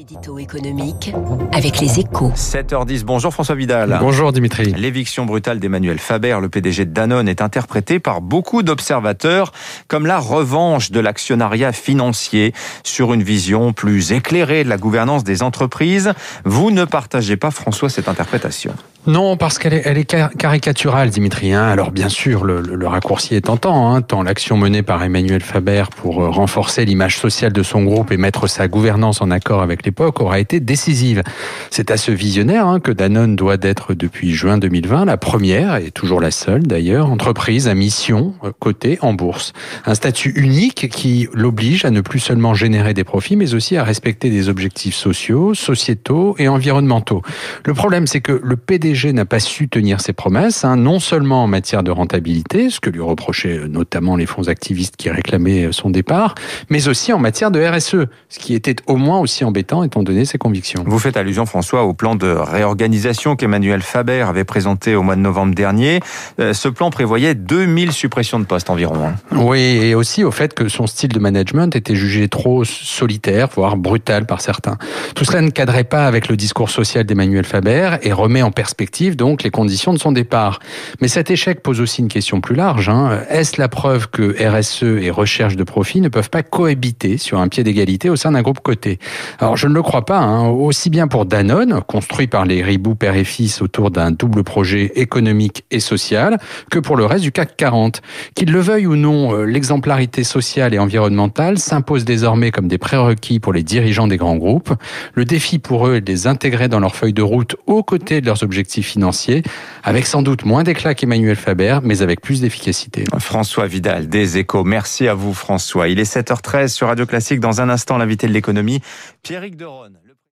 L'édito économique avec les échos. 7h10, bonjour François Vidal. Bonjour Dimitri. L'éviction brutale d'Emmanuel Faber, le PDG de Danone, est interprétée par beaucoup d'observateurs comme la revanche de l'actionnariat financier sur une vision plus éclairée de la gouvernance des entreprises. Vous ne partagez pas, François, cette interprétation non, parce qu'elle est, elle est caricaturale, Dimitri. Hein. Alors bien sûr, le, le, raccourci est tentant, hein, tant l'action menée par Emmanuel Faber pour euh, renforcer l'image sociale de son groupe et mettre sa gouvernance en accord avec l'époque aura été décisive. C'est à ce visionnaire hein, que Danone doit d'être depuis juin 2020 la première, et toujours la seule d'ailleurs, entreprise à mission euh, cotée en bourse. Un statut unique qui l'oblige à ne plus seulement générer des profits, mais aussi à respecter des objectifs sociaux, sociétaux et environnementaux. Le problème, c'est que le PD n'a pas su tenir ses promesses, hein, non seulement en matière de rentabilité, ce que lui reprochaient euh, notamment les fonds activistes qui réclamaient euh, son départ, mais aussi en matière de RSE, ce qui était au moins aussi embêtant étant donné ses convictions. Vous faites allusion, François, au plan de réorganisation qu'Emmanuel Faber avait présenté au mois de novembre dernier. Euh, ce plan prévoyait 2000 suppressions de postes environ. Hein. Oui, et aussi au fait que son style de management était jugé trop solitaire, voire brutal par certains. Tout cela ne cadrait pas avec le discours social d'Emmanuel Faber et remet en perspective donc les conditions de son départ. Mais cet échec pose aussi une question plus large. Hein. Est-ce la preuve que RSE et recherche de profit ne peuvent pas cohabiter sur un pied d'égalité au sein d'un groupe coté? Alors je ne le crois pas. Hein. Aussi bien pour Danone, construit par les Ribou père et fils autour d'un double projet économique et social, que pour le reste du CAC 40. Qu'ils le veuillent ou non, euh, l'exemplarité sociale et environnementale s'impose désormais comme des prérequis pour les dirigeants des grands groupes. Le défi pour eux est de les intégrer dans leur feuille de route aux côtés de leurs objectifs financiers, avec sans doute moins d'éclat qu'Emmanuel Faber, mais avec plus d'efficacité. François Vidal, des échos. Merci à vous, François. Il est 7h13 sur Radio Classique. Dans un instant, l'invité de l'économie, Pierrick Deronne.